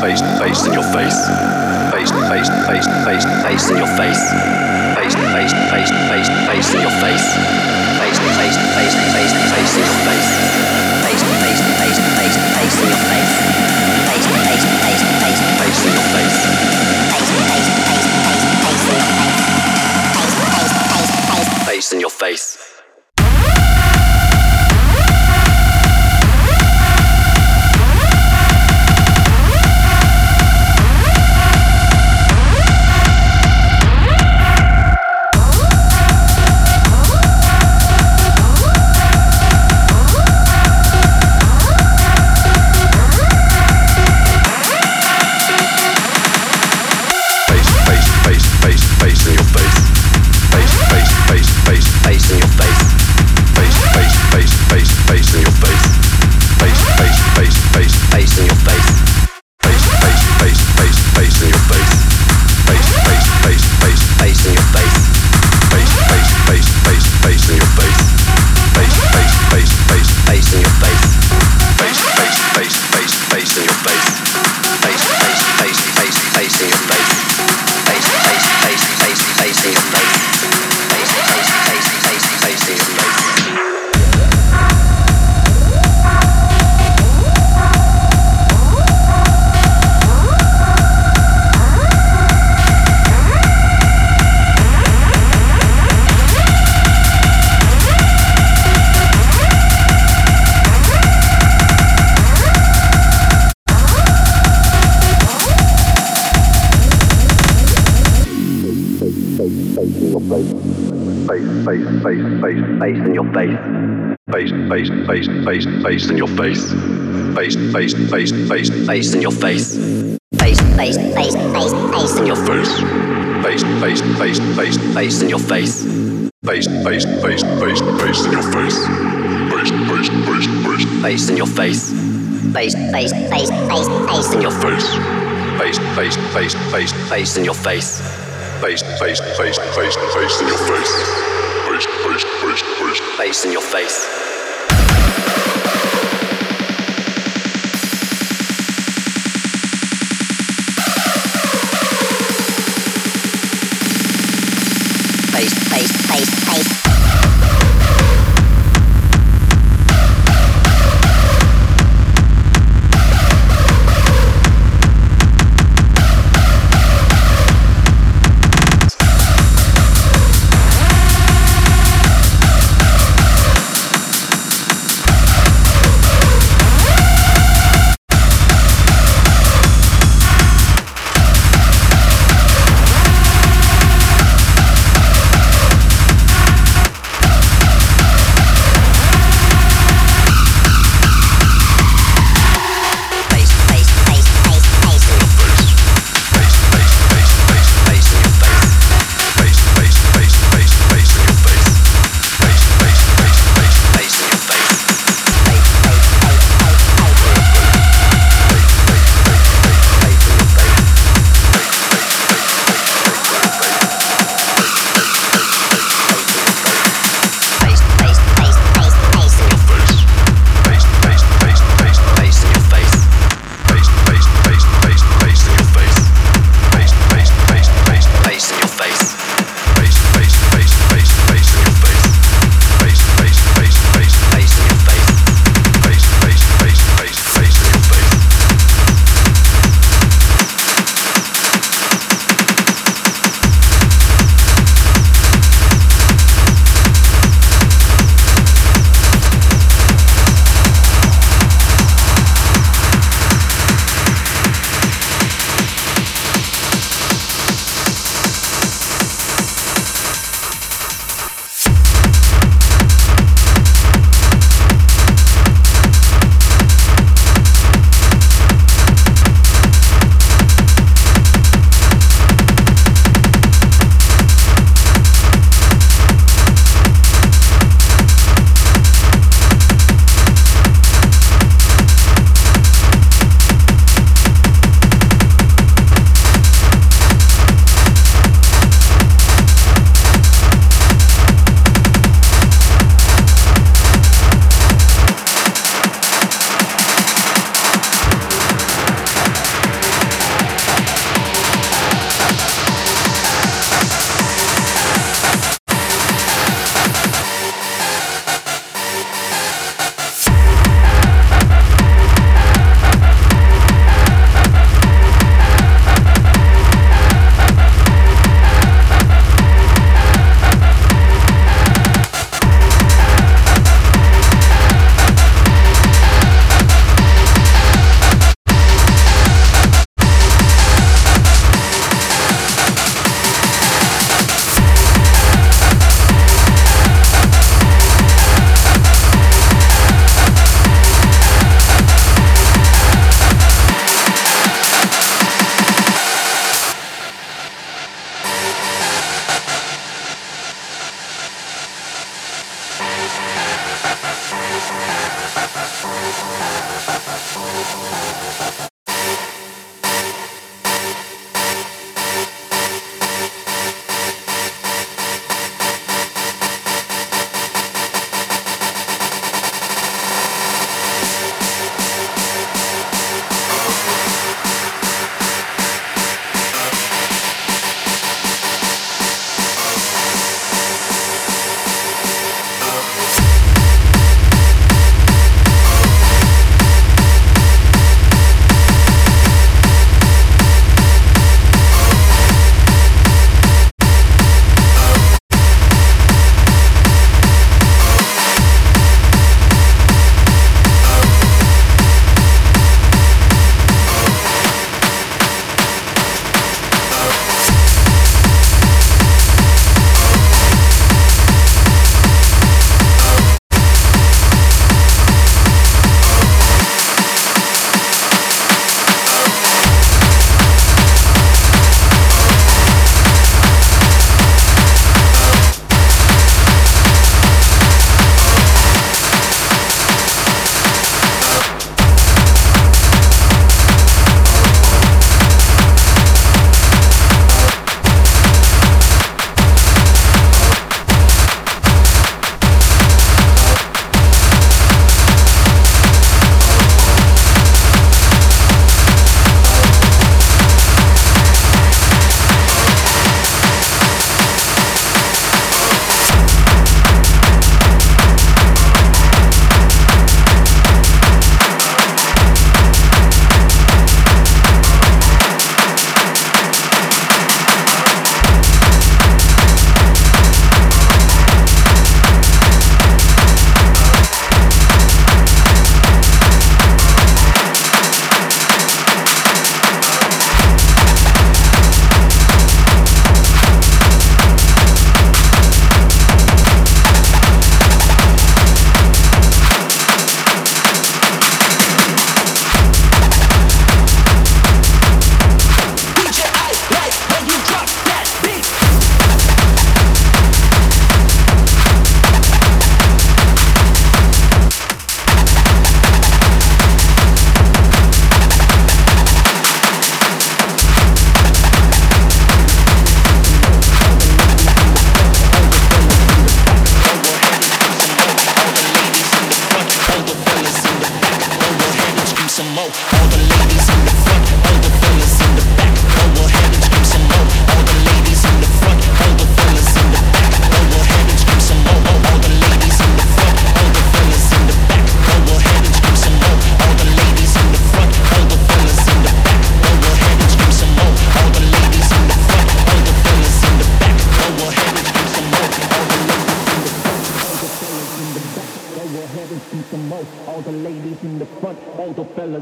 face, face, face in your face. Face, face, face, face, face in your face. Face, face, face, face, face in your face. Face, face, face, face, face in your face. Face, face, face, face, face in your face. Face, face, face, face, face in your face. Face face, face, face, face in your face. face, face, face, face, face, face in your face. Face, face, face, face, face in your face. Face, face, face, face, face in your face. Face, face, face, face, face in your face. Face, face, face, face, face in your face. Face, face, face, face, face in your face. Face, face, face, face, face in your face. Face, face, face, face, face in your face. Face, face, face, face, face in your face. Face, face, face, face, face in your face. face, face, face, face.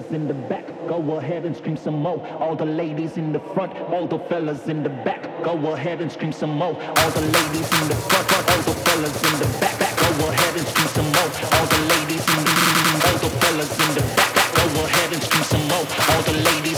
fellas in the back, go ahead and scream some more. All the ladies in the front, all the fellas in the back, go ahead and scream some more. All the ladies in the front, all the fellas in the back, back go ahead and scream some more. All the ladies in the, all the fellas in the back, back go ahead and scream some more. All the ladies.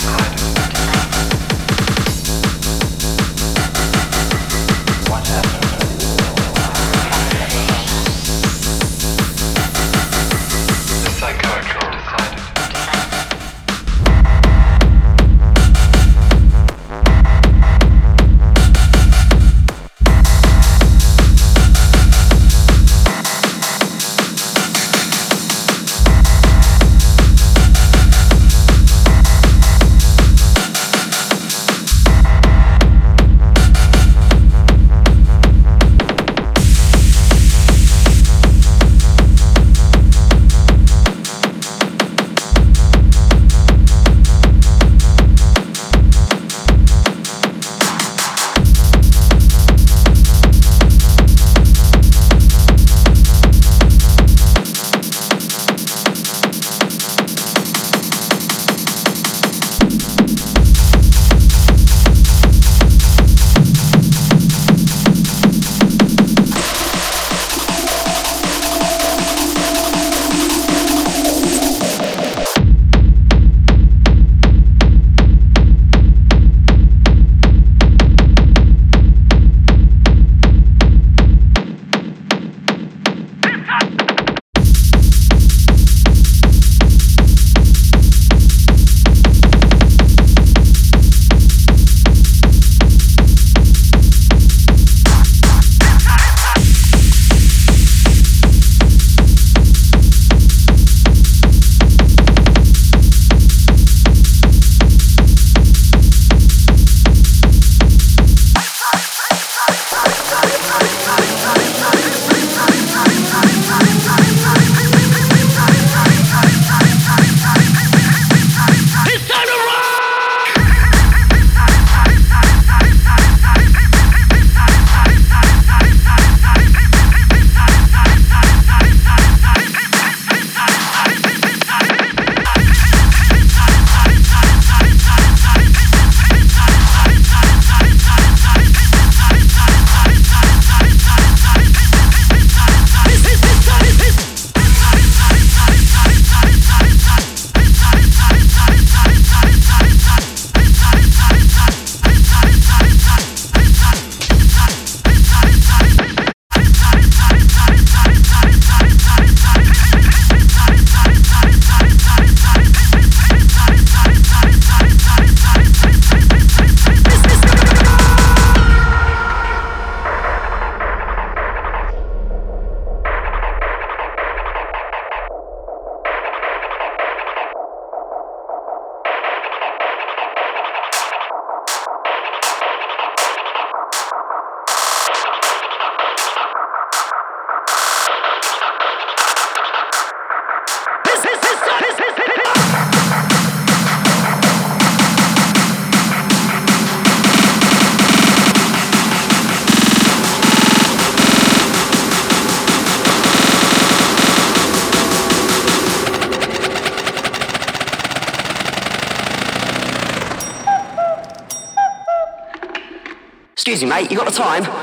God. Mate, you got the time? Time